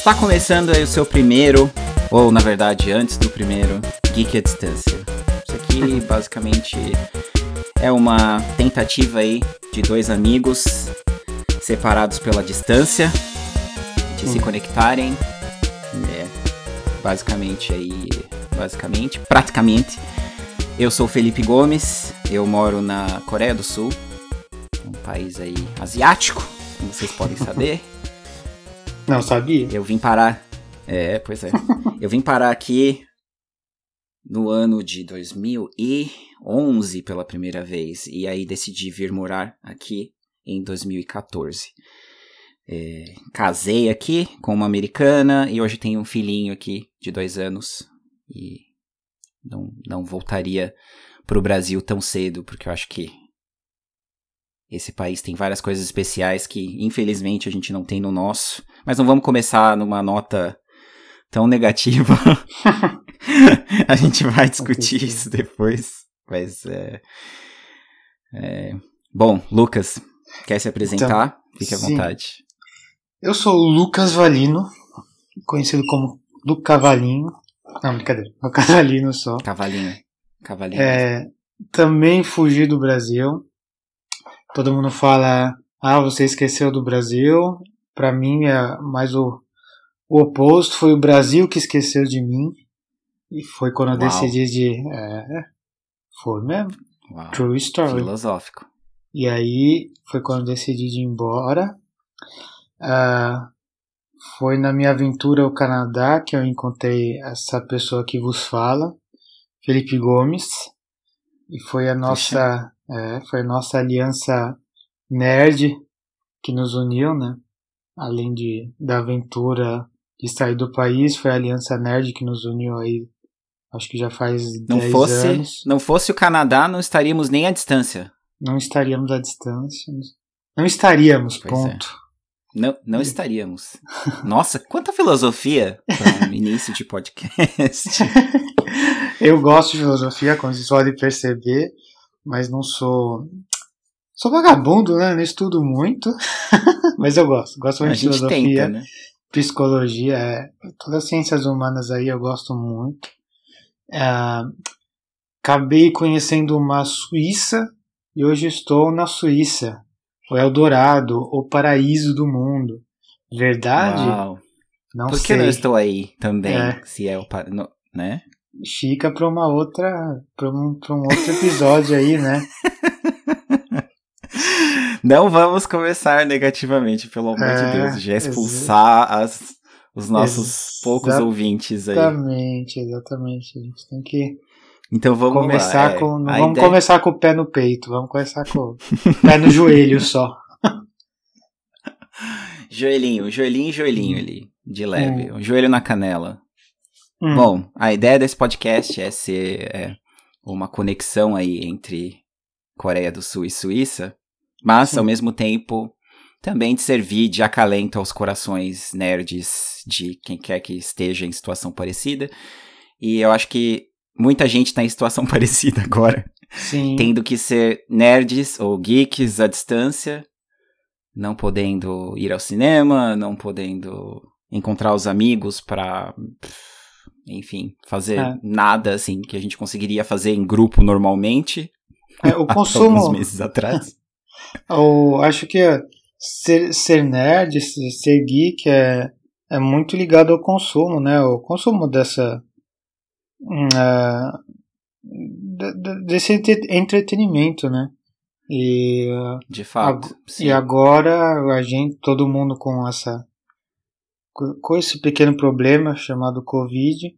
Está começando aí o seu primeiro, ou na verdade antes do primeiro, Geek à Distância. Isso aqui basicamente é uma tentativa aí de dois amigos separados pela distância de se conectarem. É, basicamente aí, basicamente, praticamente. Eu sou Felipe Gomes, eu moro na Coreia do Sul, um país aí asiático, como vocês podem saber. Não sabia? Eu vim parar. É, pois é. Eu vim parar aqui no ano de 2011 pela primeira vez. E aí decidi vir morar aqui em 2014. É, casei aqui com uma americana e hoje tenho um filhinho aqui de dois anos. E não, não voltaria pro Brasil tão cedo, porque eu acho que esse país tem várias coisas especiais que, infelizmente, a gente não tem no nosso. Mas não vamos começar numa nota tão negativa. a gente vai discutir isso depois. Mas é, é... Bom, Lucas, quer se apresentar? Então, Fique à sim. vontade. Eu sou o Lucas Valino, conhecido como do Cavalinho. Não, brincadeira. O Cavalinho só. Cavalinho. Cavalinho. É, também fugi do Brasil. Todo mundo fala, ah, você esqueceu do Brasil. Para mim é mais o, o oposto. Foi o Brasil que esqueceu de mim. E foi quando eu Uau. decidi de. É, foi mesmo. Uau. True story. Filosófico. E aí foi quando eu decidi de ir embora. Uh, foi na minha aventura ao Canadá que eu encontrei essa pessoa que vos fala, Felipe Gomes. E foi a nossa é, foi a nossa aliança nerd que nos uniu, né? Além de, da aventura de sair do país, foi a aliança nerd que nos uniu aí. Acho que já faz não 10 fosse, anos. Não fosse o Canadá, não estaríamos nem à distância. Não estaríamos à distância. Não estaríamos, pois é. ponto. É. Não, não estaríamos. Nossa, quanta filosofia para um início de podcast. Eu gosto de filosofia, como vocês podem perceber mas não sou. Sou vagabundo, né? Não estudo muito, mas eu gosto. Gosto muito de filosofia, tenta, né? psicologia, é, todas as ciências humanas aí eu gosto muito. É, acabei conhecendo uma Suíça e hoje estou na Suíça, o Eldorado, o paraíso do mundo. Verdade? Uau. Não Por que sei. não estou aí também? É. Se é o né? Fica para uma outra para um, pra um outro episódio aí, né? Não vamos começar negativamente, pelo amor é, de Deus, já expulsar as, os nossos poucos ouvintes aí. Exatamente, exatamente. A gente tem que então vamos começar lá, com, não vamos ideia... começar com o pé no peito, vamos começar com o pé no joelho só. Joelhinho, joelhinho, joelhinho ali, de leve, hum. o joelho na canela. Hum. Bom, a ideia desse podcast é ser é, uma conexão aí entre Coreia do Sul e Suíça, mas Sim. ao mesmo tempo também de servir de acalento aos corações nerds de quem quer que esteja em situação parecida. E eu acho que muita gente está em situação parecida agora. Sim. Tendo que ser nerds ou geeks à distância, não podendo ir ao cinema, não podendo encontrar os amigos para enfim, fazer é. nada assim que a gente conseguiria fazer em grupo normalmente. É, o consumo. alguns meses atrás. Eu acho que ser, ser nerd, ser geek é, é muito ligado ao consumo, né? O consumo dessa. Uh, desse entretenimento, né? E, De fato. e agora a gente, todo mundo com essa com esse pequeno problema chamado Covid,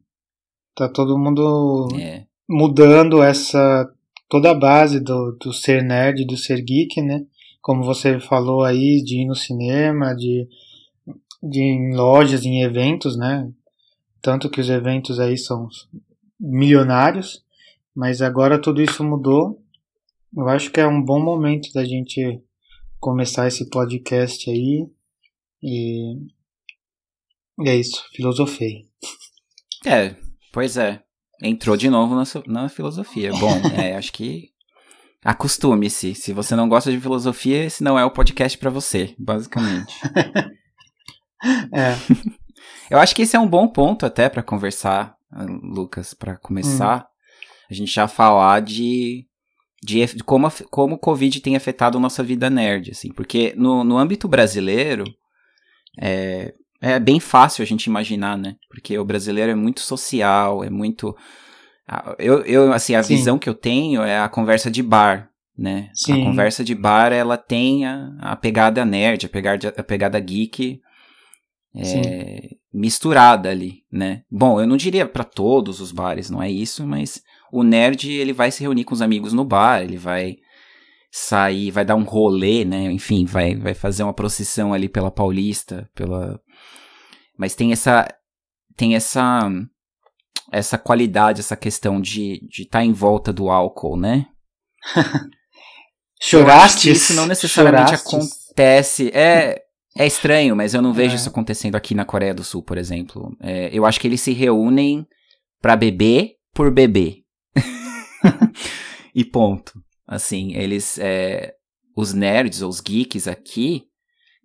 tá todo mundo é. mudando essa toda a base do, do ser nerd, do ser geek, né? Como você falou aí, de ir no cinema, de, de ir em lojas, em eventos, né? Tanto que os eventos aí são milionários, mas agora tudo isso mudou. Eu acho que é um bom momento da gente começar esse podcast aí e é isso, filosofei. É, pois é. Entrou de novo na, na filosofia. Bom, é, acho que acostume-se. Se você não gosta de filosofia, esse não é o podcast para você, basicamente. é. Eu acho que esse é um bom ponto até para conversar, Lucas, para começar. Hum. A gente já falar de, de, de, como, como o Covid tem afetado a nossa vida nerd, assim. Porque no, no âmbito brasileiro, é, é bem fácil a gente imaginar, né? Porque o brasileiro é muito social, é muito... Eu, eu assim, a Sim. visão que eu tenho é a conversa de bar, né? Sim. A conversa de bar, ela tem a, a pegada nerd, a pegada, a pegada geek é, misturada ali, né? Bom, eu não diria para todos os bares, não é isso, mas o nerd, ele vai se reunir com os amigos no bar, ele vai sair, vai dar um rolê, né? Enfim, vai, vai fazer uma procissão ali pela Paulista, pela... Mas tem essa... Tem essa essa qualidade, essa questão de estar de tá em volta do álcool, né? Choraste? Isso não necessariamente acontece. É, é estranho, mas eu não vejo é. isso acontecendo aqui na Coreia do Sul, por exemplo. É, eu acho que eles se reúnem para beber por beber. e ponto. Assim, eles. É, os nerds ou os geeks aqui.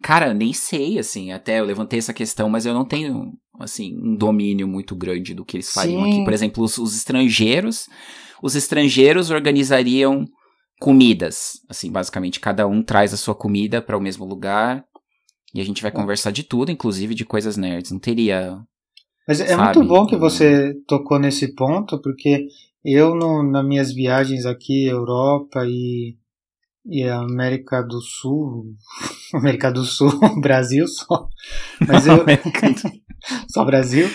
Cara, nem sei, assim. Até eu levantei essa questão, mas eu não tenho, assim, um domínio muito grande do que eles fariam Sim. aqui. Por exemplo, os, os estrangeiros. Os estrangeiros organizariam comidas. Assim, basicamente, cada um traz a sua comida para o mesmo lugar. E a gente vai conversar de tudo, inclusive de coisas nerds. Não teria. Mas é sabe, muito bom que você tocou nesse ponto, porque eu, no, nas minhas viagens aqui, Europa e, e América do Sul, América do Sul, Brasil só, mas eu, só Brasil,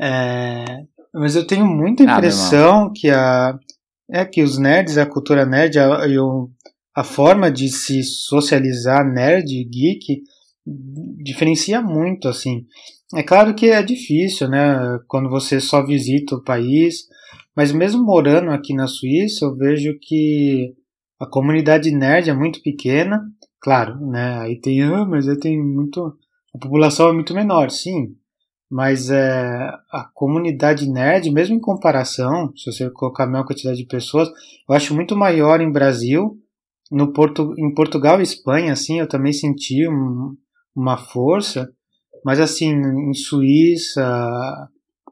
é, mas eu tenho muita ah, impressão ah, que a, é que os nerds, a cultura nerd, a, a forma de se socializar nerd, geek, diferencia muito, assim. É claro que é difícil, né, quando você só visita o país, mas mesmo morando aqui na Suíça, eu vejo que a comunidade nerd é muito pequena, claro, né, aí tem, ah, mas eu tenho muito, a população é muito menor, sim, mas é, a comunidade nerd, mesmo em comparação, se você colocar a mesma quantidade de pessoas, eu acho muito maior em Brasil, no Porto, em Portugal e Espanha, assim, eu também senti um, uma força, mas assim, em Suíça,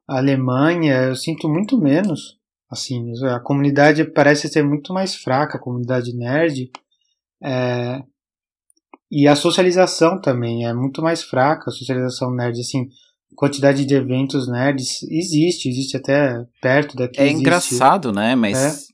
Alemanha, eu sinto muito menos, assim, a comunidade parece ser muito mais fraca, a comunidade nerd, é, e a socialização também é muito mais fraca, a socialização nerd, assim, quantidade de eventos nerds existe, existe até perto daqui. É existe. engraçado, né? Mas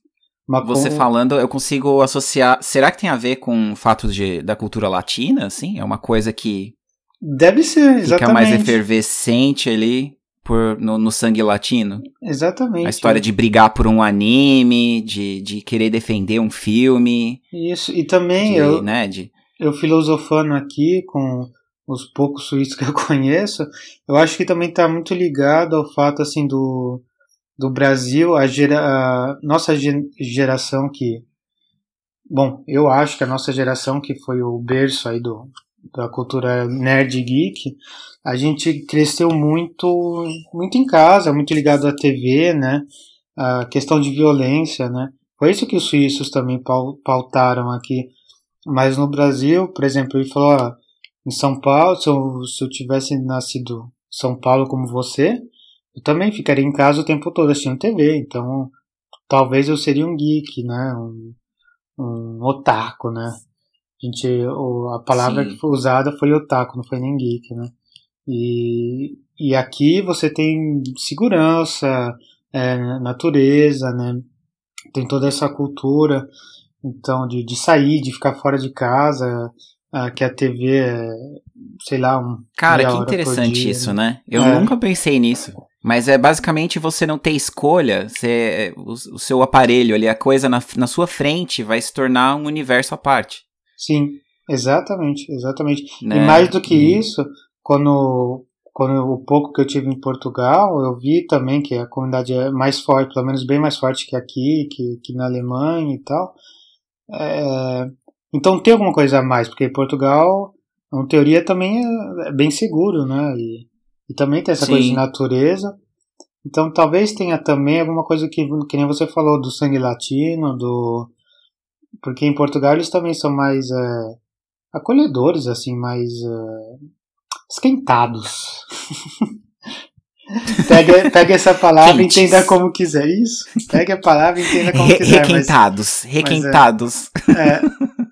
é, você falando, eu consigo associar. Será que tem a ver com o fato de, da cultura latina? Assim, é uma coisa que deve ser exatamente. Fica mais efervescente ali por, no, no, sangue latino. Exatamente. A história de brigar por um anime, de, de querer defender um filme. Isso, e também de, eu, né, de... eu filosofando aqui com os poucos suíços que eu conheço, eu acho que também está muito ligado ao fato assim do, do Brasil, a, gera, a nossa geração que, bom, eu acho que a nossa geração que foi o berço aí do, da cultura nerd geek, a gente cresceu muito, muito em casa, muito ligado à TV, né? A questão de violência, né? Foi isso que os suíços também pautaram aqui. Mas no Brasil, por exemplo, ele falou, ó, em São Paulo, se eu, se eu tivesse nascido em São Paulo como você, eu também ficaria em casa o tempo todo assistindo TV, então talvez eu seria um geek, né? Um, um otaku, né? A, gente, a palavra Sim. que foi usada foi otaku, não foi nem geek, né? E, e aqui você tem segurança, é, natureza, né? Tem toda essa cultura, então, de, de sair, de ficar fora de casa, ah, que a TV é, sei lá, um. Cara, que interessante isso, né? Eu é. nunca pensei nisso. Mas é basicamente você não ter escolha, você, o, o seu aparelho ali, a coisa na, na sua frente vai se tornar um universo à parte. Sim, exatamente, exatamente. Né? E mais do que e... isso, quando, quando o pouco que eu tive em Portugal, eu vi também que a comunidade é mais forte, pelo menos bem mais forte que aqui, que, que na Alemanha e tal. É, então tem alguma coisa a mais, porque Portugal, em teoria, também é, é bem seguro, né? E, e também tem essa Sim. coisa de natureza. Então talvez tenha também alguma coisa que, que nem você falou, do sangue latino, do. Porque em Portugal eles também são mais é, acolhedores, assim, mais. É, esquentados. pega, pega essa palavra e entenda como quiser. Isso. Pega a palavra e entenda como Re quiser. Requentados. Mas, requentados. Mas, é, é,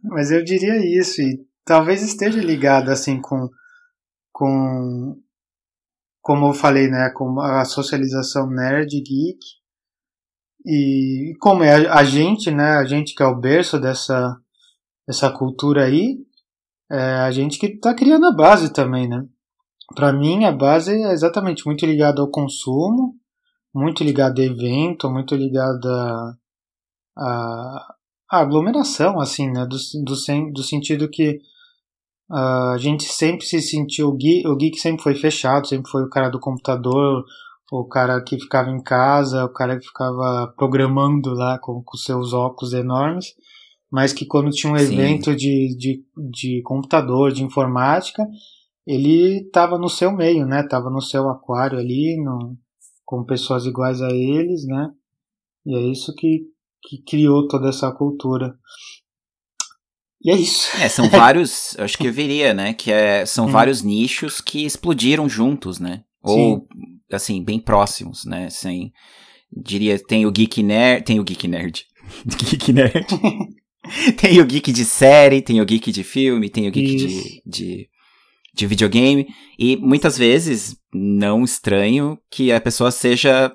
mas eu diria isso. E talvez esteja ligado assim com. com como eu falei, né, com a socialização nerd geek e como é a, gente, né, a gente que é o berço dessa dessa cultura aí, é a gente que está criando a base também, né? Para mim a base é exatamente muito ligada ao consumo, muito ligada a evento, muito ligada a, a aglomeração, assim, né, do, do, do sentido que Uh, a gente sempre se sentiu. O geek, o geek sempre foi fechado, sempre foi o cara do computador, o cara que ficava em casa, o cara que ficava programando lá com, com seus óculos enormes, mas que quando tinha um Sim. evento de, de, de computador, de informática, ele estava no seu meio, né? Tava no seu aquário ali, no, com pessoas iguais a eles, né? E é isso que, que criou toda essa cultura. E é isso. É, são vários, acho que eu viria, né? Que é, são hum. vários nichos que explodiram juntos, né? Ou, Sim. assim, bem próximos, né? Sem, diria, tem o Geek Nerd, tem o Geek Nerd. Geek Nerd. tem o Geek de série, tem o Geek de filme, tem o Geek de, de, de videogame. E muitas vezes, não estranho que a pessoa seja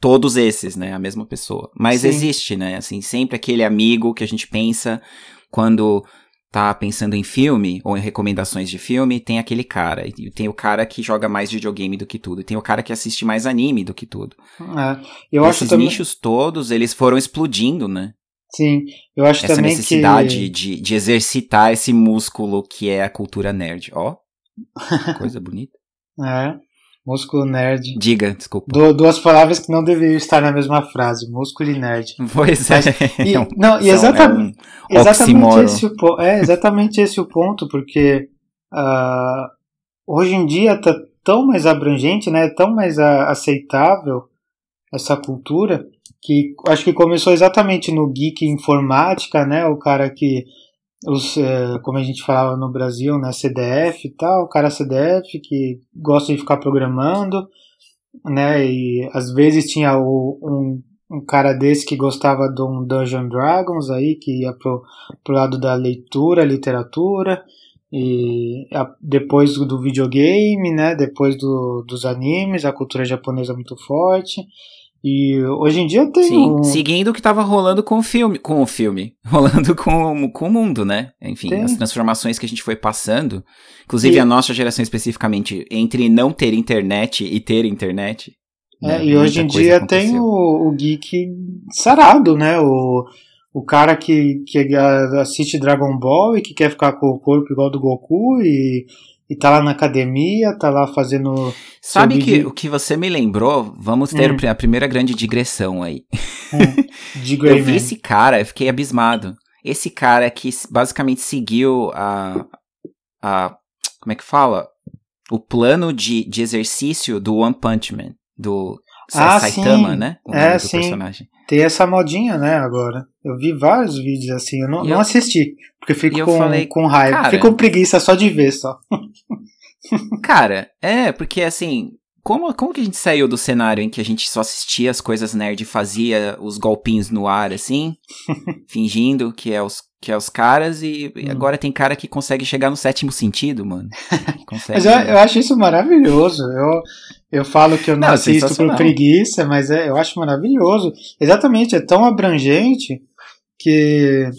todos esses, né? A mesma pessoa. Mas Sim. existe, né? Assim, sempre aquele amigo que a gente pensa quando tá pensando em filme ou em recomendações de filme, tem aquele cara. E tem o cara que joga mais videogame do que tudo. E tem o cara que assiste mais anime do que tudo. É, eu Esses acho também... nichos todos, eles foram explodindo, né? Sim, eu acho Essa também necessidade que... de, de exercitar esse músculo que é a cultura nerd. Ó, coisa bonita. É. Músculo nerd. Diga, desculpa. Du duas palavras que não deveriam estar na mesma frase, músculo e nerd. Pois é. e, é não, e exatamente, é um exatamente, esse o, é exatamente esse o ponto, porque uh, hoje em dia está tão mais abrangente, né, tão mais a, aceitável essa cultura, que acho que começou exatamente no geek informática, né, o cara que os, é, como a gente falava no Brasil, né, CDF e tal, o cara CDF que gosta de ficar programando, né, e às vezes tinha o, um, um cara desse que gostava de um Dungeon Dragons aí, que ia pro, pro lado da leitura, literatura, e a, depois do, videogame, né, depois do, dos animes, a cultura japonesa é muito forte, e hoje em dia tem Sim, um... seguindo o que estava rolando com o filme, com o filme, rolando com, com o mundo, né? Enfim, tem. as transformações que a gente foi passando, inclusive e... a nossa geração especificamente, entre não ter internet e ter internet. É, né? e hoje em dia aconteceu. tem o, o geek sarado, né? O, o cara que, que assiste Dragon Ball e que quer ficar com o corpo igual do Goku e e tá lá na academia, tá lá fazendo. Sabe que o que você me lembrou? Vamos ter hum. a primeira grande digressão aí. Hum. eu vi esse cara, eu fiquei abismado. Esse cara que basicamente seguiu a. a como é que fala? O plano de, de exercício do One Punch Man. Do ah, Saitama, sim. né? O é, sim. Personagem. Tem essa modinha, né, agora. Eu vi vários vídeos assim, eu não, não assisti, porque fico com, falei, com raiva. Cara, fico com preguiça só de ver, só. cara, é, porque assim, como, como que a gente saiu do cenário em que a gente só assistia as coisas nerd e fazia os golpinhos no ar, assim, fingindo que é os, que é os caras, e, hum. agora tem cara que consegue chegar no sétimo sentido, mano. Mas eu, eu, acho isso maravilhoso. Eu, eu falo que eu não, não assisto por preguiça, mas é, eu acho maravilhoso. Exatamente, é tão abrangente que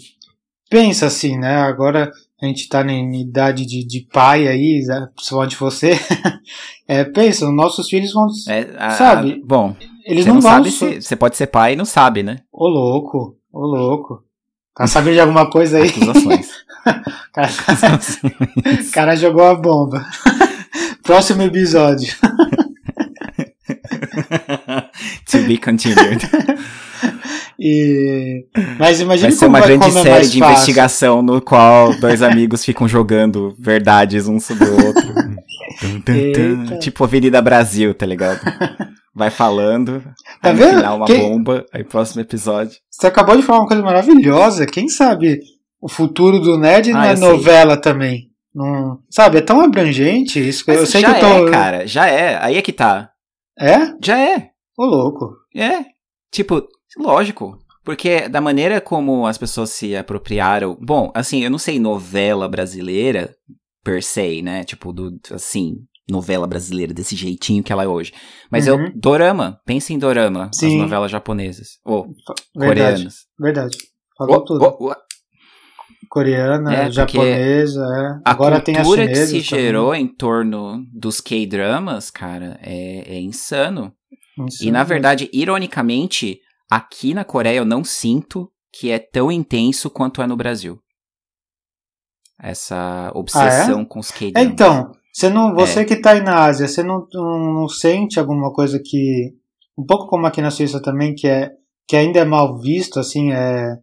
pensa assim, né? Agora a gente tá em idade de, de pai aí, né, principalmente você. é, pensa, os nossos filhos vão. É, a, sabe? A, bom, eles não, não vão. Sabe se, você pode ser pai e não sabe, né? Ô louco, ô louco. Tá sabendo de alguma coisa aí? Acusações. cara, cara jogou a bomba. Próximo episódio. to be continued. E... Mas imagina vai ser como uma vai, grande como é série é de investigação no qual dois amigos ficam jogando verdades um sobre o outro. tipo Avenida Brasil, tá ligado? Vai falando, tá aí vendo? no final uma Quem... bomba, aí próximo episódio. Você acabou de falar uma coisa maravilhosa. Quem sabe o futuro do Ned ah, na novela também? Não, sabe, é tão abrangente isso. Mas eu sei já que eu tô. é, cara, já é. Aí é que tá. É? Já é. Ô, louco. É. Tipo, lógico. Porque da maneira como as pessoas se apropriaram. Bom, assim, eu não sei novela brasileira per se, né? Tipo, do, assim, novela brasileira desse jeitinho que ela é hoje. Mas uhum. eu, dorama, pensa em dorama, Sim. as novelas japonesas. Ou verdade, coreanas. Verdade. Falou oh, tudo. Oh. Coreana, é, japonesa, é. Agora tem a cultura que se também. gerou em torno dos K-dramas, cara, é, é insano. insano. E na verdade, ironicamente, aqui na Coreia eu não sinto que é tão intenso quanto é no Brasil. Essa obsessão ah, é? com os K-dramas. Então, você não, você é. que está aí na Ásia, você não, não, não, sente alguma coisa que um pouco como aqui na Suíça também que é que ainda é mal visto, assim, é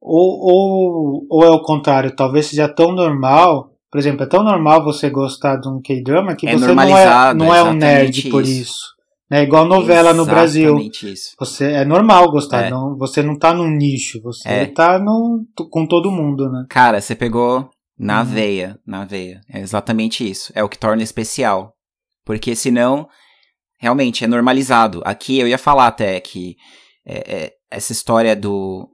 ou, ou, ou é o contrário, talvez seja tão normal, por exemplo, é tão normal você gostar de um K-drama que é você não é, não é um nerd isso. por isso. É igual novela no Brasil. Isso. Você é normal gostar, é. não, você não tá num nicho, você é. tá no, com todo mundo, né? Cara, você pegou na uhum. veia, na veia. É exatamente isso. É o que torna especial. Porque senão, realmente, é normalizado. Aqui eu ia falar até que é, é, essa história do,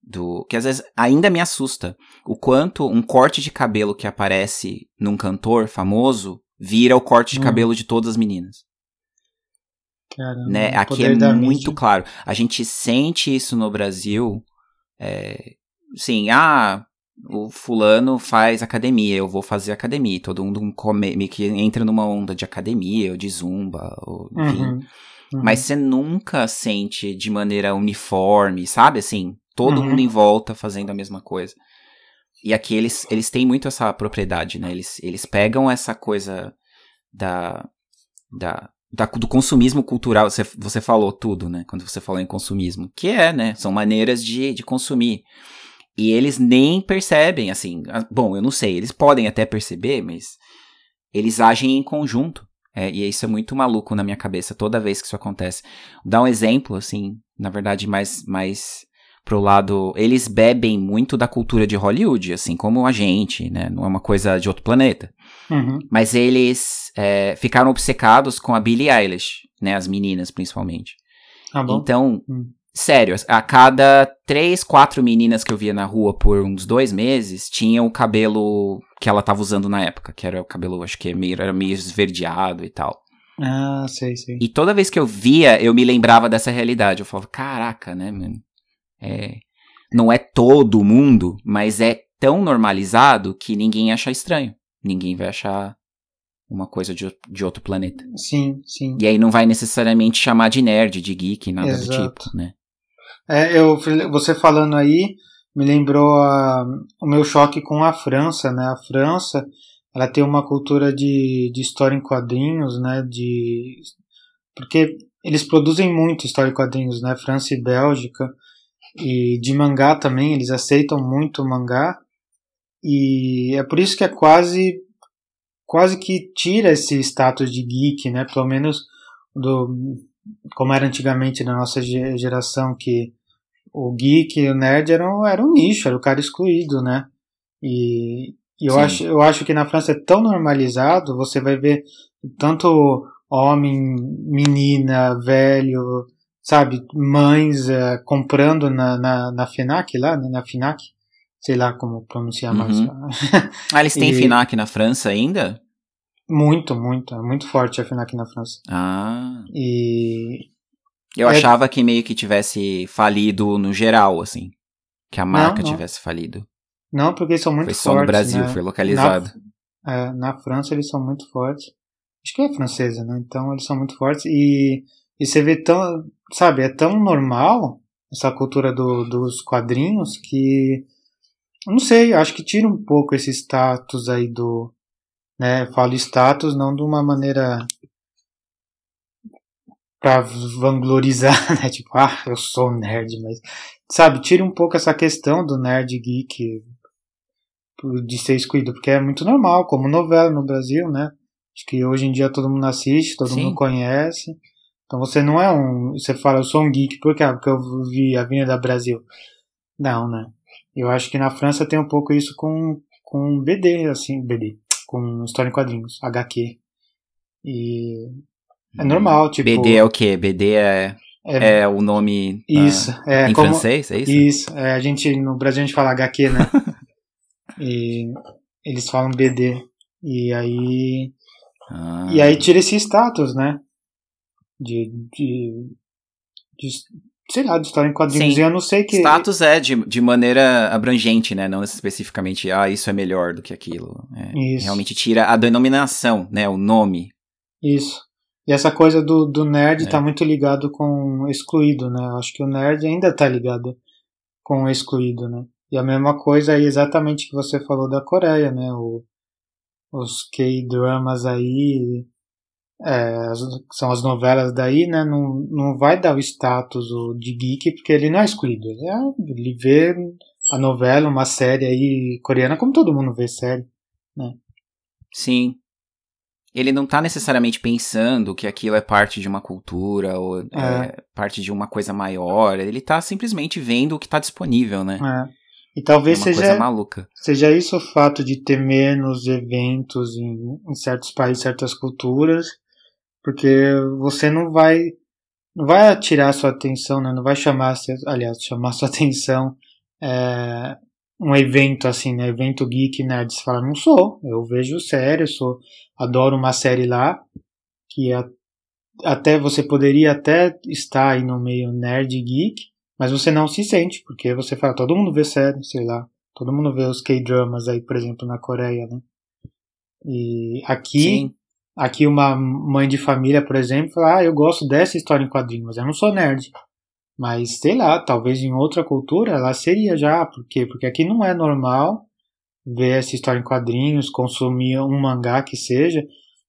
do. que às vezes ainda me assusta. O quanto um corte de cabelo que aparece num cantor famoso vira o corte de uhum. cabelo de todas as meninas. Caramba, né? Aqui é muito claro. A gente sente isso no Brasil. É, sim, ah, o fulano faz academia, eu vou fazer academia. Todo mundo come, que entra numa onda de academia, ou de zumba, ou, enfim. Uhum, uhum. Mas você nunca sente de maneira uniforme, sabe? Assim, todo uhum. mundo em volta fazendo a mesma coisa. E aqui eles, eles têm muito essa propriedade, né? Eles, eles pegam essa coisa da, da, da, do consumismo cultural. Você, você falou tudo, né? Quando você falou em consumismo. Que é, né? São maneiras de, de consumir. E eles nem percebem, assim. Bom, eu não sei, eles podem até perceber, mas eles agem em conjunto. É, e isso é muito maluco na minha cabeça toda vez que isso acontece. Dá um exemplo, assim, na verdade, mais, mais pro lado. Eles bebem muito da cultura de Hollywood, assim como a gente, né? Não é uma coisa de outro planeta. Uhum. Mas eles é, ficaram obcecados com a Billie Eilish, né? As meninas, principalmente. Ah, então, hum. Sério, a cada três, quatro meninas que eu via na rua por uns dois meses, tinha o cabelo que ela tava usando na época, que era o cabelo, acho que é meio, era meio esverdeado e tal. Ah, sei, sei. E toda vez que eu via, eu me lembrava dessa realidade. Eu falava, caraca, né, mano? É, não é todo mundo, mas é tão normalizado que ninguém acha estranho. Ninguém vai achar uma coisa de, de outro planeta. Sim, sim. E aí não vai necessariamente chamar de nerd, de geek, nada Exato. do tipo, né? É, eu, você falando aí me lembrou a, o meu choque com a França, né? A França, ela tem uma cultura de, de história em quadrinhos, né? De porque eles produzem muito história em quadrinhos, né? França e Bélgica e de mangá também, eles aceitam muito mangá e é por isso que é quase quase que tira esse status de geek, né? Pelo menos do como era antigamente na nossa geração que o geek e o nerd eram, era um nicho, era o cara excluído, né? E, e eu, acho, eu acho que na França é tão normalizado, você vai ver tanto homem, menina, velho, sabe, mães é, comprando na, na, na FINAC lá, né, na FINAC, sei lá como pronunciar mais. Uhum. ah, eles têm e... FINAC na França ainda? Muito, muito, é muito forte a FINAC na França. Ah. E eu é... achava que meio que tivesse falido no geral, assim. Que a marca não, não. tivesse falido. Não, porque eles são muito fortes. Foi só no Brasil, né? foi localizado. Na, é, na França eles são muito fortes. Acho que é francesa, né? Então eles são muito fortes. E, e você vê tão. Sabe, é tão normal essa cultura do, dos quadrinhos que. Não sei, acho que tira um pouco esse status aí do. Né, falo status não de uma maneira pra vanglorizar, né? Tipo, ah, eu sou nerd, mas. Sabe, tira um pouco essa questão do nerd geek de ser excluído, porque é muito normal, como novela no Brasil, né? Acho que hoje em dia todo mundo assiste, todo Sim. mundo conhece. Então você não é um. Você fala, eu sou um geek, por quê? Porque eu vi a Avenida Brasil. Não, né? Eu acho que na França tem um pouco isso com, com BD, assim, BD, com história em quadrinhos, HQ. E é normal, tipo. BD é o quê? BD é. É, é o nome isso, uh, é, em como, francês, é isso? Isso, é, a gente, no Brasil a gente fala HQ, né? e eles falam BD. E aí. Ah. E aí tira esse status, né? De, de, de, sei lá, de história em quadrinhos. Sim. E eu não sei que. Status é de, de maneira abrangente, né? Não especificamente, ah, isso é melhor do que aquilo. É, isso. Realmente tira a denominação, né? O nome. Isso. E essa coisa do, do nerd é. tá muito ligado com excluído, né? Eu acho que o nerd ainda tá ligado com o excluído, né? E a mesma coisa aí exatamente que você falou da Coreia, né? O, os K-dramas aí, é, são as novelas daí, né? Não, não vai dar o status de geek porque ele não é excluído. Ele, é, ele vê a novela, uma série aí coreana como todo mundo vê série, né? Sim. Ele não tá necessariamente pensando que aquilo é parte de uma cultura ou é. É parte de uma coisa maior. Ele tá simplesmente vendo o que tá disponível, né? É. E talvez é seja, seja isso o fato de ter menos eventos em, em certos países, certas culturas, porque você não vai não vai atirar sua atenção, né? não vai chamar, aliás, chamar sua atenção é, um evento assim, né? Evento geek nerd. Você fala, não sou, eu vejo série, eu sou, adoro uma série lá, que a, até você poderia até estar aí no meio nerd geek, mas você não se sente, porque você fala, todo mundo vê série, sei lá, todo mundo vê os K-dramas aí, por exemplo, na Coreia, né? E aqui, Sim. Aqui uma mãe de família, por exemplo, fala, ah, eu gosto dessa história em quadrinhos, mas eu não sou nerd. Mas, sei lá, talvez em outra cultura ela seria já, por quê? Porque aqui não é normal ver essa história em quadrinhos, consumir um mangá que seja,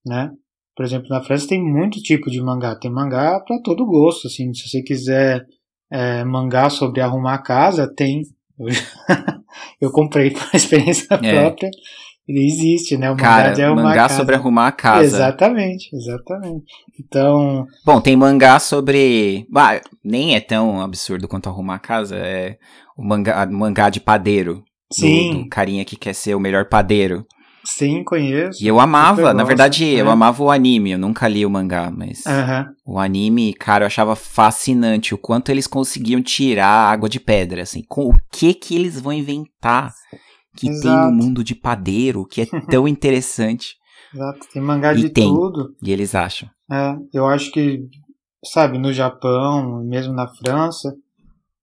né? Por exemplo, na França tem muito tipo de mangá, tem mangá para todo gosto, assim, se você quiser é, mangá sobre arrumar a casa, tem. Eu comprei por experiência é. própria. Ele existe, né? O mangá Cara, de arrumar mangá casa. sobre arrumar a casa. Exatamente, exatamente. Então. Bom, tem mangá sobre. Bah, nem é tão absurdo quanto arrumar a casa. É o mangá, mangá de padeiro. Sim. Do, do carinha que quer ser o melhor padeiro. Sim, conheço. E eu amava, na verdade, eu é. amava o anime, eu nunca li o mangá, mas o anime, cara, eu achava fascinante o quanto eles conseguiam tirar a água de pedra, assim, com o que que eles vão inventar que Exato. tem no mundo de padeiro, que é tão interessante. Exato, tem mangá e de tem, tudo. E eles acham. É, eu acho que, sabe, no Japão, mesmo na França,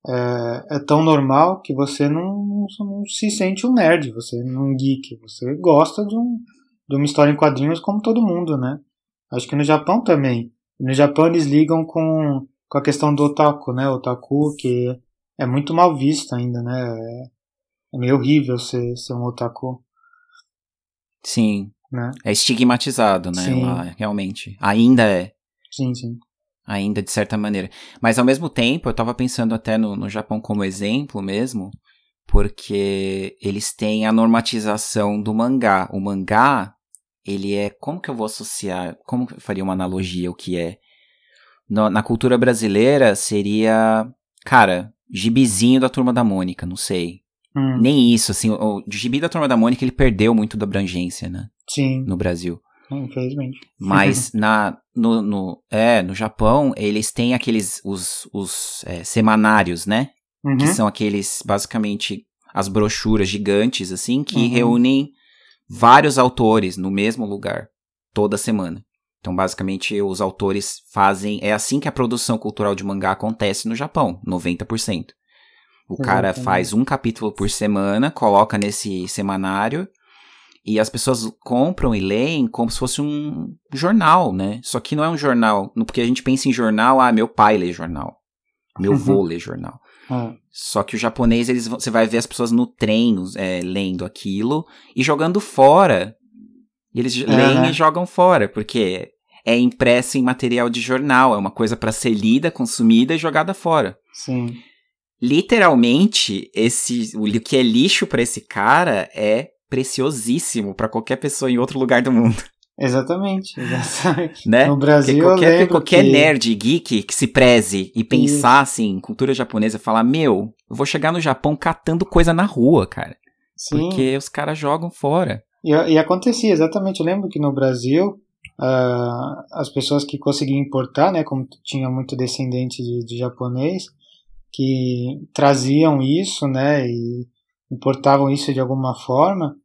é, é, tão normal que você não, não, não, se sente um nerd, você não geek, você gosta de, um, de uma história em quadrinhos como todo mundo, né? Acho que no Japão também. No Japão eles ligam com, com a questão do otaku, né? Otaku, que é muito mal visto ainda, né? É, meio horrível ser, ser um otaku. Sim. Né? É estigmatizado, né? Lá, realmente. Ainda é. Sim, sim ainda de certa maneira. Mas ao mesmo tempo, eu tava pensando até no, no Japão como exemplo mesmo, porque eles têm a normatização do mangá. O mangá, ele é. Como que eu vou associar? Como que eu faria uma analogia o que é? No, na cultura brasileira seria. Cara, gibizinho da turma da Mônica, não sei. Hum. Nem isso, assim, o, o gibi da turma da Mônica ele perdeu muito da abrangência, né? Sim. No Brasil. Infelizmente. Mas na, no, no, é, no Japão, eles têm aqueles, os, os é, semanários, né? Uhum. Que são aqueles, basicamente, as brochuras gigantes, assim, que uhum. reúnem vários autores no mesmo lugar, toda semana. Então, basicamente, os autores fazem. É assim que a produção cultural de mangá acontece no Japão, 90%. O cara faz um capítulo por semana, coloca nesse semanário e as pessoas compram e leem como se fosse um jornal, né? Só que não é um jornal, porque a gente pensa em jornal, ah, meu pai lê jornal, meu avô uhum. lê jornal. Uhum. Só que o japonês, eles, você vai ver as pessoas no trem é, lendo aquilo e jogando fora. Eles uhum. leem e jogam fora, porque é impresso em material de jornal, é uma coisa para ser lida, consumida e jogada fora. Sim. Literalmente, esse o que é lixo para esse cara é preciosíssimo para qualquer pessoa em outro lugar do mundo. Exatamente, exatamente. né? No Brasil, qualquer, qualquer que... nerd geek que se preze e pensar assim, cultura japonesa, falar: Meu, eu vou chegar no Japão catando coisa na rua, cara. Sim. Porque os caras jogam fora. E, e, acontecia, exatamente. Eu lembro que no Brasil, uh, as pessoas que conseguiam importar, né, como tinha muito descendente de, de japonês, que traziam isso, né, e importavam isso de alguma forma,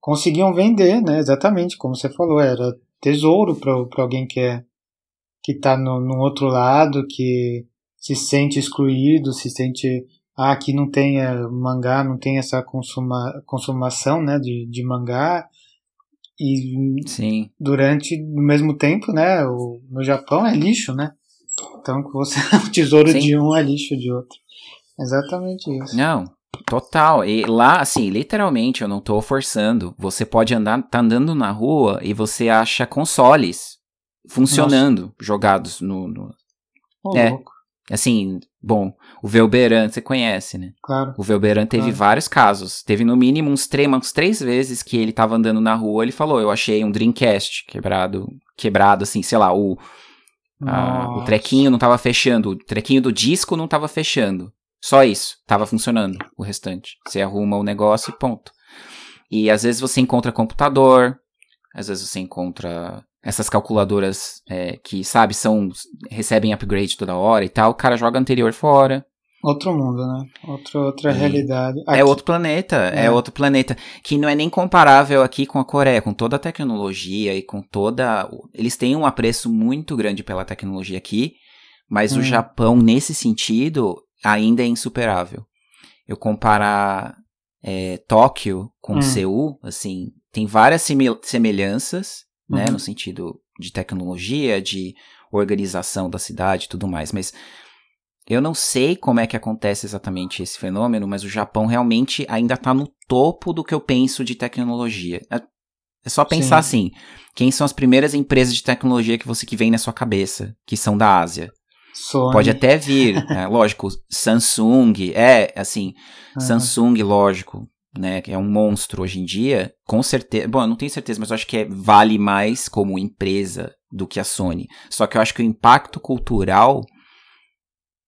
conseguiam vender, né, exatamente como você falou, era tesouro para alguém que é que está no, no outro lado, que se sente excluído, se sente ah, aqui não tem é, mangá, não tem essa consuma, consumação né, de, de mangá. E Sim. durante, no mesmo tempo, né, o, no Japão é lixo, né? Então você o tesouro Sim. de um é lixo de outro. Exatamente isso. Não, total. E lá, assim, literalmente, eu não tô forçando. Você pode andar, tá andando na rua e você acha consoles funcionando, Nossa. jogados no. no... Oh, é. Louco. Assim, bom, o Velberan você conhece, né? Claro. O Velberan teve claro. vários casos. Teve no mínimo uns, três, uns três vezes que ele tava andando na rua, ele falou, eu achei um Dreamcast quebrado, quebrado assim, sei lá, o, a, o trequinho não tava fechando, o trequinho do disco não tava fechando. Só isso, tava funcionando o restante. Você arruma o negócio e ponto. E às vezes você encontra computador, às vezes você encontra essas calculadoras é, que, sabe, são recebem upgrade toda hora e tal, o cara joga anterior fora. Outro mundo, né? Outro, outra e realidade. É aqui... É outro planeta, é. é. outro planeta. Que não é nem comparável aqui com a Coreia, com toda a tecnologia e com toda. Eles têm um apreço muito grande pela tecnologia aqui, mas hum. o Japão, nesse sentido, ainda é insuperável. Eu comparar é, Tóquio com hum. Seul, assim, tem várias semelhanças, né, uhum. no sentido de tecnologia, de organização da cidade e tudo mais, mas eu não sei como é que acontece exatamente esse fenômeno, mas o Japão realmente ainda está no topo do que eu penso de tecnologia. É, é só pensar Sim. assim, quem são as primeiras empresas de tecnologia que você que vem na sua cabeça, que são da Ásia? Sony. Pode até vir, é, lógico, Samsung, é, assim, uhum. Samsung, lógico, né, que é um monstro hoje em dia, com certeza, bom, eu não tenho certeza, mas eu acho que é, vale mais como empresa do que a Sony. Só que eu acho que o impacto cultural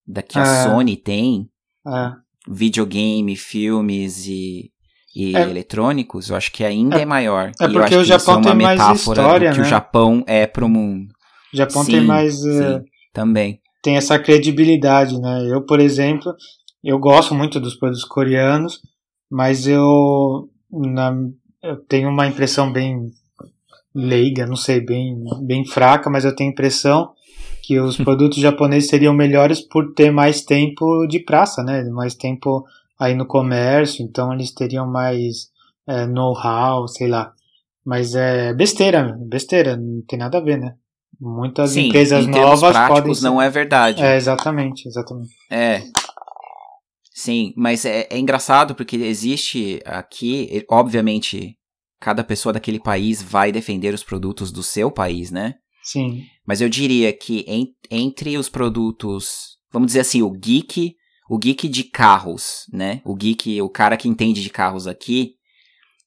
da que a é. Sony tem, é. videogame, filmes e, e é. eletrônicos, eu acho que ainda é, é maior. É porque o Japão tem mais história, que né? o Japão é pro mundo. O Japão sim, tem mais... Uh, também. Tem essa credibilidade, né? Eu, por exemplo, eu gosto muito dos produtos coreanos, mas eu, na, eu tenho uma impressão bem leiga, não sei, bem, bem fraca, mas eu tenho a impressão que os produtos japoneses seriam melhores por ter mais tempo de praça, né? Mais tempo aí no comércio, então eles teriam mais é, know-how, sei lá. Mas é besteira, besteira, não tem nada a ver, né? Muitas Sim, empresas em novas podem. Ser... não é verdade. É, exatamente, exatamente. É, Sim, mas é, é engraçado porque existe aqui, obviamente, cada pessoa daquele país vai defender os produtos do seu país, né? Sim. Mas eu diria que em, entre os produtos, vamos dizer assim, o geek, o geek de carros, né? O geek, o cara que entende de carros aqui,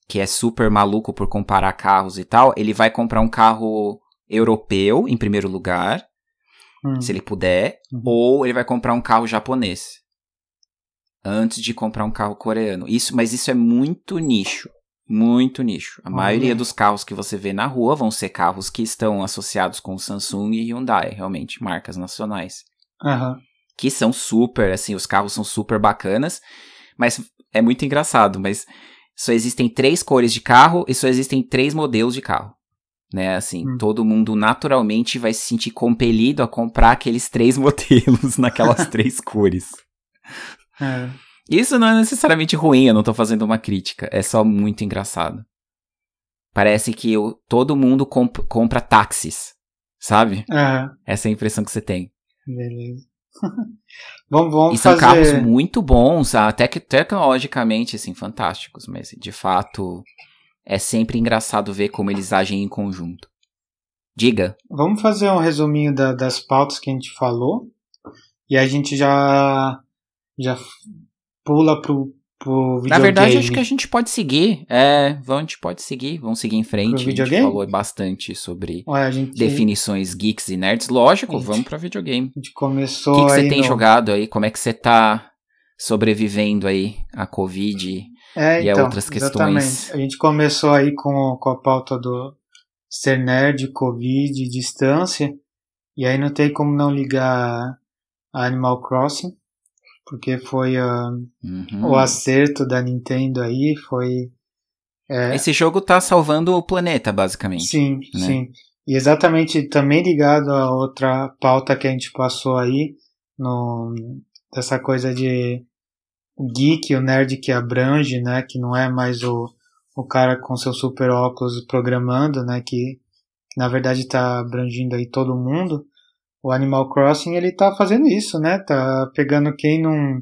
que é super maluco por comparar carros e tal, ele vai comprar um carro europeu em primeiro lugar, hum. se ele puder, uhum. ou ele vai comprar um carro japonês antes de comprar um carro coreano. Isso, mas isso é muito nicho. Muito nicho. A maioria dos carros que você vê na rua vão ser carros que estão associados com Samsung e Hyundai, realmente, marcas nacionais. Uhum. Que são super, assim, os carros são super bacanas, mas é muito engraçado, mas só existem três cores de carro e só existem três modelos de carro. Né, assim, hum. todo mundo naturalmente vai se sentir compelido a comprar aqueles três modelos naquelas três cores. É. Isso não é necessariamente ruim, eu não tô fazendo uma crítica, é só muito engraçado. Parece que eu, todo mundo comp compra táxis, sabe? É. Essa é a impressão que você tem. Beleza. vamos, vamos e são fazer... carros muito bons, até que tecnologicamente, assim, fantásticos, mas de fato é sempre engraçado ver como eles agem em conjunto. Diga. Vamos fazer um resuminho da, das pautas que a gente falou e a gente já já pula pro, pro videogame. Na verdade, acho que a gente pode seguir. É, a gente pode seguir. Vamos seguir em frente. A gente falou bastante sobre Ué, gente... definições geeks e nerds. Lógico, gente, vamos pra videogame. A gente começou. O que, você tem no... jogado aí? Como é que você tá sobrevivendo aí a Covid é, e então, a outras questões. Exatamente. A gente começou aí com, com a pauta do ser nerd, Covid, distância, e aí não tem como não ligar a Animal Crossing, porque foi uh, uhum. o acerto da Nintendo aí, foi... É... Esse jogo tá salvando o planeta, basicamente. Sim, né? sim. E exatamente também ligado a outra pauta que a gente passou aí, no, dessa coisa de o geek, o nerd que abrange, né, que não é mais o, o cara com seu super óculos programando, né, que, que na verdade está abrangindo aí todo mundo. O Animal Crossing ele tá fazendo isso, né? Tá pegando quem não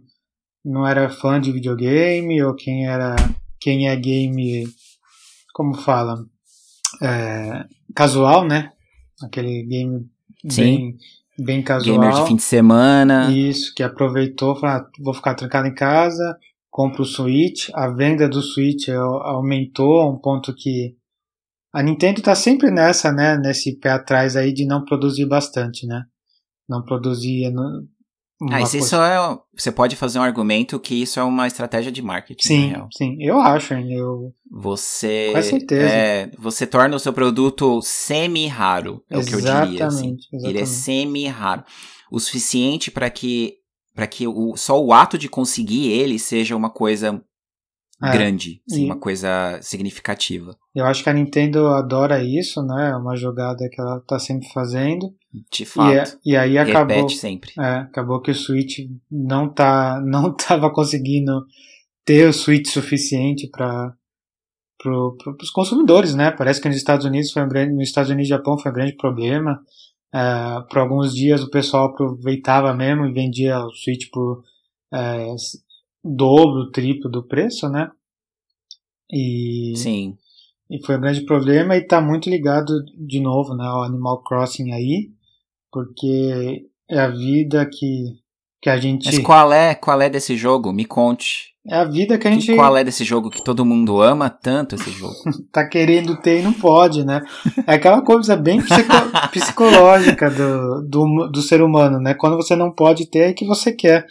não era fã de videogame ou quem era quem é game como fala é, casual, né? Aquele game Sim. bem bem casual. Gamer de fim de semana. Isso, que aproveitou, falou, ah, vou ficar trancado em casa, compro o Switch. A venda do Switch aumentou a um ponto que a Nintendo tá sempre nessa, né, nesse pé atrás aí de não produzir bastante, né? Não produzir ah, isso, isso é. Você pode fazer um argumento que isso é uma estratégia de marketing. Sim, sim, eu acho. Eu... Você. Com certeza. É, você torna o seu produto semi-raro, é exatamente, o que eu diria. Assim. Exatamente. Ele é semi-raro. O suficiente para que, pra que o, só o ato de conseguir ele seja uma coisa é, grande, assim, e... uma coisa significativa. Eu acho que a Nintendo adora isso, né? É uma jogada que ela tá sempre fazendo. De fato. E, e aí acabou. Repete sempre. É, acabou que o Switch não tá, não tava conseguindo ter o Switch suficiente para pro, pro, os consumidores, né? Parece que nos Estados Unidos foi um grande, nos Estados Unidos e Japão foi um grande problema. É, por alguns dias o pessoal aproveitava mesmo e vendia o Switch por é, dobro, triplo do preço, né? E sim. E foi um grande problema e tá muito ligado de novo, né, ao Animal Crossing aí porque é a vida que, que a gente. Mas qual é, qual é desse jogo? Me conte. É a vida que a gente. qual é desse jogo que todo mundo ama tanto esse jogo? tá querendo ter e não pode, né? É aquela coisa bem psico... psicológica do, do, do ser humano, né? Quando você não pode ter, é que você quer.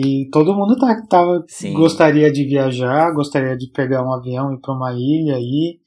E todo mundo tá, tava, gostaria de viajar, gostaria de pegar um avião e ir para uma ilha aí.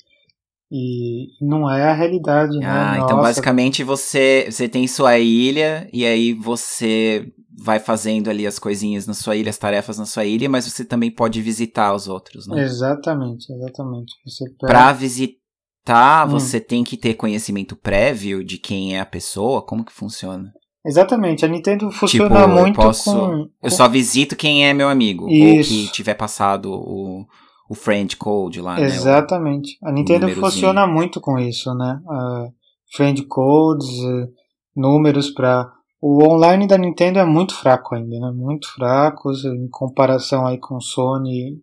E não é a realidade, né? Ah, então Nossa. então basicamente você, você tem sua ilha e aí você vai fazendo ali as coisinhas na sua ilha, as tarefas na sua ilha, mas você também pode visitar os outros, né? Exatamente, exatamente. Você pega... Pra visitar, hum. você tem que ter conhecimento prévio de quem é a pessoa, como que funciona? Exatamente, a Nintendo funciona tipo, muito eu posso, com, Eu só visito quem é meu amigo, Isso. ou que tiver passado o o friend code lá? Exatamente. né? a Nintendo funciona muito com isso, né? Uh, friend codes, uh, números para o online da Nintendo é muito fraco ainda, né? Muito fraco em comparação aí com Sony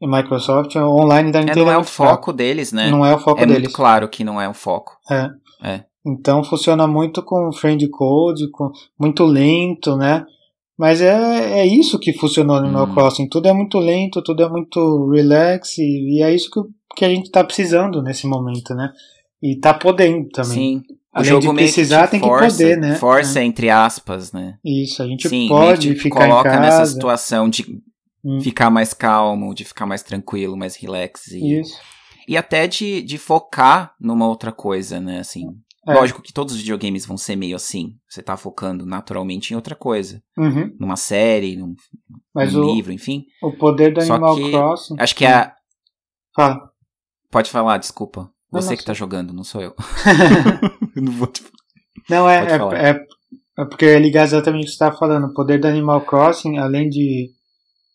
e Microsoft. O online da Nintendo é, não é, é o foco fraco. deles, né? Não é o foco é deles. É claro que não é o foco. É. É. Então funciona muito com friend code, com muito lento, né? Mas é, é isso que funcionou no hum. Crossing. Tudo é muito lento, tudo é muito relax, e, e é isso que, que a gente está precisando nesse momento, né? E tá podendo também. Sim. Além o jogo de precisar, tem força, que poder, né? Força é. entre aspas, né? Isso, a gente Sim, pode ficar coloca em casa. nessa situação de hum. ficar mais calmo, de ficar mais tranquilo, mais relax. E, Isso. E até de, de focar numa outra coisa, né? Assim, é. Lógico que todos os videogames vão ser meio assim. Você tá focando naturalmente em outra coisa. Uhum. Numa série, num, Mas num o, livro, enfim. O poder do Só Animal que Crossing. Acho que é a. Fala. Pode falar, desculpa. Você não que tá jogando, não sou eu. não vou te... Não, é, é, é, é, porque é ligar exatamente o que você tá falando. O poder do Animal Crossing, além de.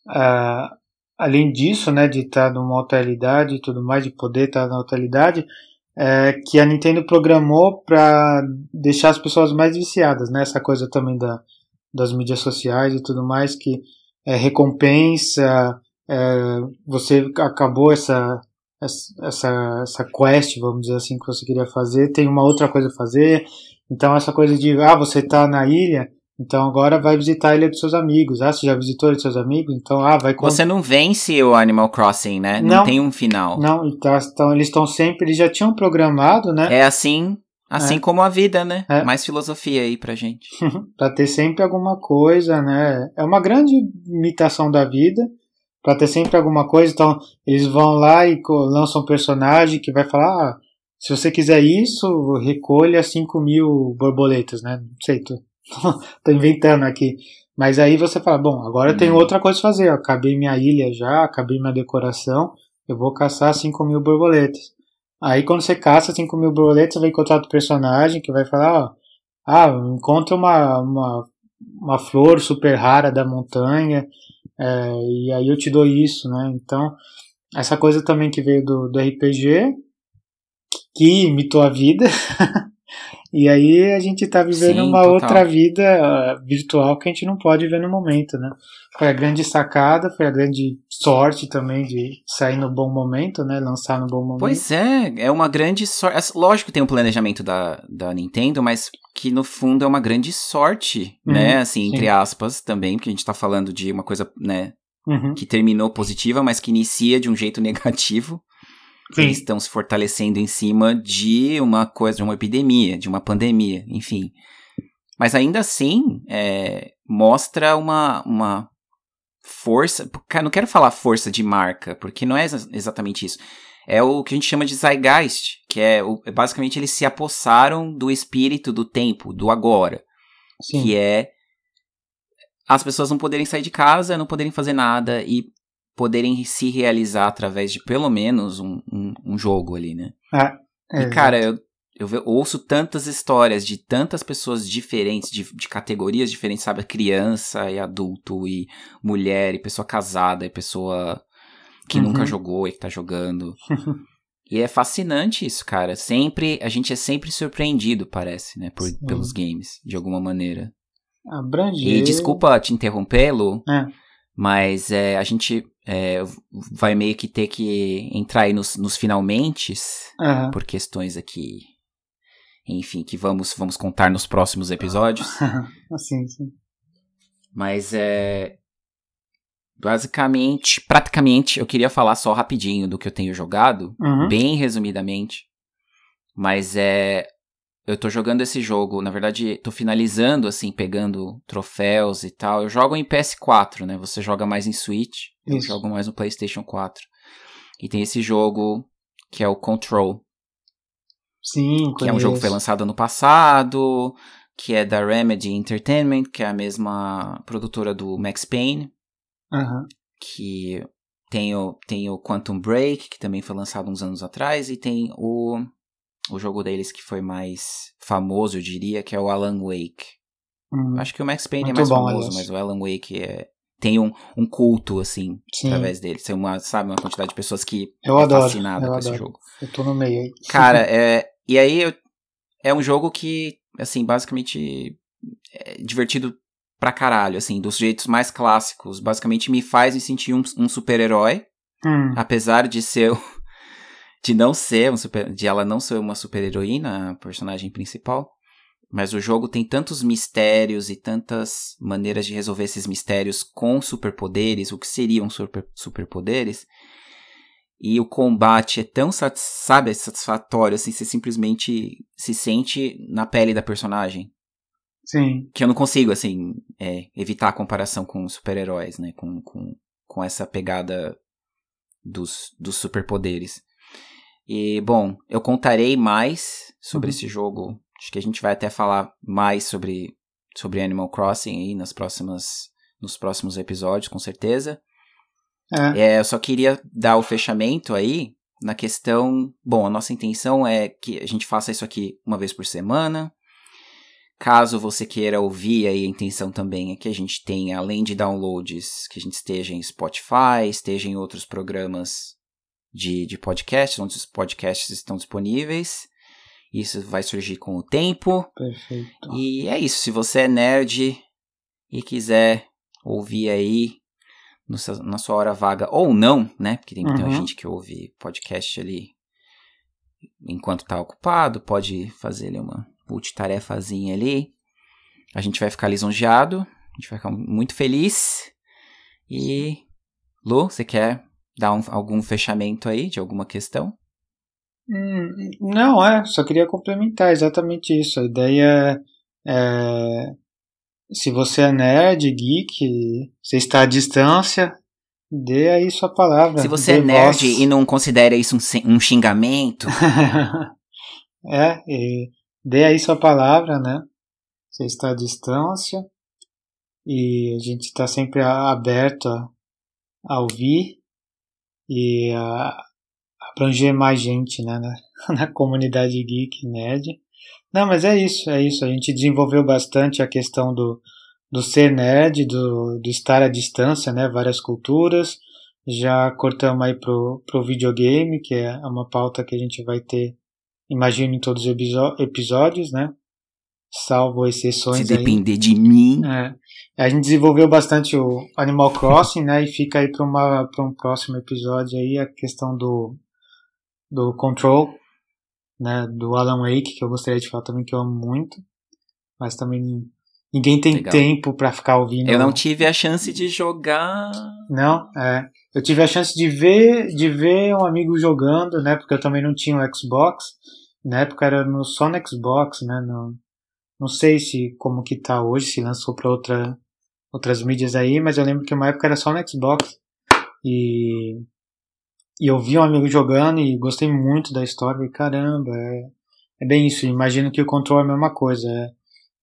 Uh, além disso, né, de estar tá numa outra realidade e tudo mais, de poder estar tá na outra realidade, é, que a Nintendo programou para deixar as pessoas mais viciadas, né? Essa coisa também da, das mídias sociais e tudo mais, que é, recompensa, é, você acabou essa, essa, essa quest, vamos dizer assim, que você queria fazer, tem uma outra coisa a fazer, então essa coisa de, ah, você tá na ilha, então agora vai visitar a ilha dos seus amigos. Ah, você já visitou a ilha dos seus amigos? Então, ah, vai... Você não vence o Animal Crossing, né? Não, não tem um final. Não, então, então eles estão sempre... Eles já tinham programado, né? É assim... Assim é. como a vida, né? É. Mais filosofia aí pra gente. pra ter sempre alguma coisa, né? É uma grande imitação da vida. Pra ter sempre alguma coisa. Então, eles vão lá e lançam um personagem que vai falar: ah, se você quiser isso, recolha 5 mil borboletas, né? Não sei, tô, tô inventando aqui. Mas aí você fala: bom, agora eu tenho uhum. outra coisa a fazer. acabei minha ilha já, acabei minha decoração. Eu vou caçar 5 mil borboletas. Aí quando você caça 5 mil borboletas, você vai encontrar outro personagem que vai falar, ó, ah, encontra uma, uma, uma flor super rara da montanha, é, e aí eu te dou isso, né? Então, essa coisa também que veio do, do RPG, que imitou a vida, E aí a gente está vivendo Sim, uma total. outra vida uh, virtual que a gente não pode ver no momento, né? Foi a grande sacada, foi a grande sorte também de sair no bom momento, né? Lançar no bom momento. Pois é, é uma grande sorte. É, lógico que tem um planejamento da, da Nintendo, mas que no fundo é uma grande sorte, uhum, né? Assim, sim. entre aspas também, porque a gente está falando de uma coisa, né? Uhum. Que terminou positiva, mas que inicia de um jeito negativo. Sim. Eles estão se fortalecendo em cima de uma coisa, de uma epidemia, de uma pandemia, enfim. Mas ainda assim, é, mostra uma, uma força. Não quero falar força de marca, porque não é exatamente isso. É o que a gente chama de zeitgeist, que é o, basicamente eles se apossaram do espírito do tempo, do agora. Sim. Que é as pessoas não poderem sair de casa, não poderem fazer nada e poderem se realizar através de pelo menos um, um, um jogo ali, né? Ah, é, e, cara, eu, eu ouço tantas histórias de tantas pessoas diferentes, de, de categorias diferentes, sabe? Criança e adulto, e mulher, e pessoa casada, e pessoa que uhum. nunca jogou e que tá jogando. e é fascinante isso, cara. Sempre, a gente é sempre surpreendido, parece, né? Por, pelos games, de alguma maneira. Abranger. E desculpa te interrompê-lo, é. mas é, a gente é, vai meio que ter que entrar aí nos, nos finalmente uhum. por questões aqui, enfim, que vamos, vamos contar nos próximos episódios. sim, sim. Mas é. Basicamente, praticamente, eu queria falar só rapidinho do que eu tenho jogado, uhum. bem resumidamente. Mas é eu tô jogando esse jogo, na verdade, tô finalizando, assim, pegando troféus e tal. Eu jogo em PS4, né? Você joga mais em Switch, Isso. eu jogo mais no PlayStation 4. E tem esse jogo que é o Control. Sim, Que é um jogo que foi lançado ano passado, que é da Remedy Entertainment, que é a mesma produtora do Max Payne. Uhum. Que tem o, tem o Quantum Break, que também foi lançado uns anos atrás, e tem o o jogo deles que foi mais famoso, eu diria, que é o Alan Wake. Hum. Acho que o Max Payne é mais bom, famoso, aliás. mas o Alan Wake é, tem um, um culto, assim, Sim. através dele. Tem uma, sabe, uma quantidade de pessoas que eu é adoro, fascinada eu com adoro. esse jogo. Eu tô no meio aí. Cara, é, e aí eu, é um jogo que, assim, basicamente é divertido pra caralho, assim, dos jeitos mais clássicos. Basicamente me faz me sentir um, um super-herói, hum. apesar de ser de não ser um super, de ela não ser uma super heroína, a personagem principal. Mas o jogo tem tantos mistérios e tantas maneiras de resolver esses mistérios com superpoderes, o que seriam super, superpoderes. E o combate é tão sabe, satisfatório, assim, você simplesmente se sente na pele da personagem. Sim. Que eu não consigo, assim, é, evitar a comparação com super-heróis, né? Com, com, com essa pegada dos, dos superpoderes. E, bom, eu contarei mais sobre uhum. esse jogo. Acho que a gente vai até falar mais sobre, sobre Animal Crossing aí nas próximas, nos próximos episódios, com certeza. É. é. eu só queria dar o fechamento aí na questão. Bom, a nossa intenção é que a gente faça isso aqui uma vez por semana. Caso você queira ouvir, aí a intenção também é que a gente tenha, além de downloads, que a gente esteja em Spotify, esteja em outros programas de, de podcasts, onde os podcasts estão disponíveis. Isso vai surgir com o tempo. Perfeito. E é isso. Se você é nerd e quiser ouvir aí no, na sua hora vaga ou não, né? Porque tem muita uhum. gente que ouve podcast ali enquanto tá ocupado, pode fazer ali uma multitarefazinha ali. A gente vai ficar lisonjeado, a gente vai ficar muito feliz. E Lu, você quer dar um, algum fechamento aí de alguma questão? Hum, não, é, só queria complementar exatamente isso. A ideia é, é se você é nerd, geek, você está à distância, dê aí sua palavra. Se você é nerd voz. e não considera isso um, um xingamento. é, dê aí sua palavra, né? Você está à distância e a gente está sempre aberto a, a ouvir e a abranger mais gente né, na, na comunidade geek nerd. Não, mas é isso, é isso. A gente desenvolveu bastante a questão do, do ser nerd, do, do estar à distância, né? Várias culturas. Já cortamos aí pro, pro videogame, que é uma pauta que a gente vai ter, imagino, em todos os episódios, né? Salvo exceções. Se depender aí. de mim. É. A gente desenvolveu bastante o Animal Crossing, né? E fica aí para um próximo episódio aí a questão do, do Control, né, do Alan Wake, que eu gostaria de falar também, que eu amo muito, mas também ninguém tem Legal. tempo para ficar ouvindo. Eu não tive a chance de jogar. Não, é. Eu tive a chance de ver, de ver um amigo jogando, né, porque eu também não tinha o Xbox. Na época era no, só no Xbox, né, no, não sei se como que tá hoje, se lançou para outra, outras mídias aí, mas eu lembro que uma época era só no Xbox. E e eu vi um amigo jogando e gostei muito da história. E caramba, é, é bem isso. Imagino que o controle é a mesma coisa. É,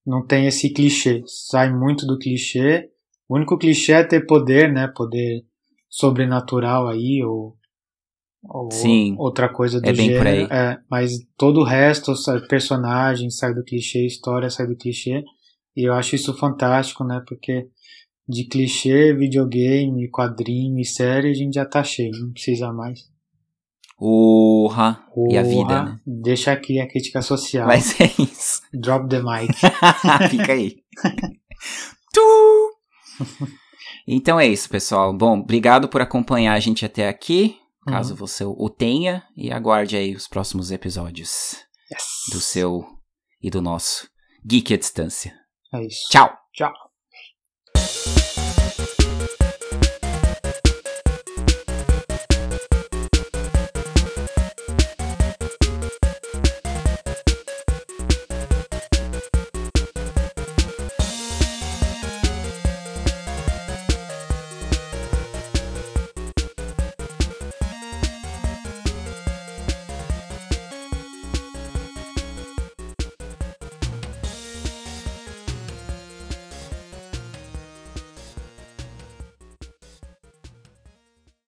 não tem esse clichê. Sai muito do clichê. O único clichê é ter poder, né? Poder sobrenatural aí, ou, ou Sim, outra coisa do é bem gênero. Por aí. É, mas todo o resto, personagem sai do clichê, história sai do clichê. E eu acho isso fantástico, né? Porque de clichê, videogame, quadrinho e série, a gente já tá cheio, não precisa mais. Urra! E a vida, né? Deixa aqui a crítica social. Mas é isso. Drop the mic. Fica aí. tu! Então é isso, pessoal. Bom, obrigado por acompanhar a gente até aqui. Caso uhum. você o tenha, e aguarde aí os próximos episódios yes. do seu e do nosso Geek à Distância. É isso. Tchau. Tchau.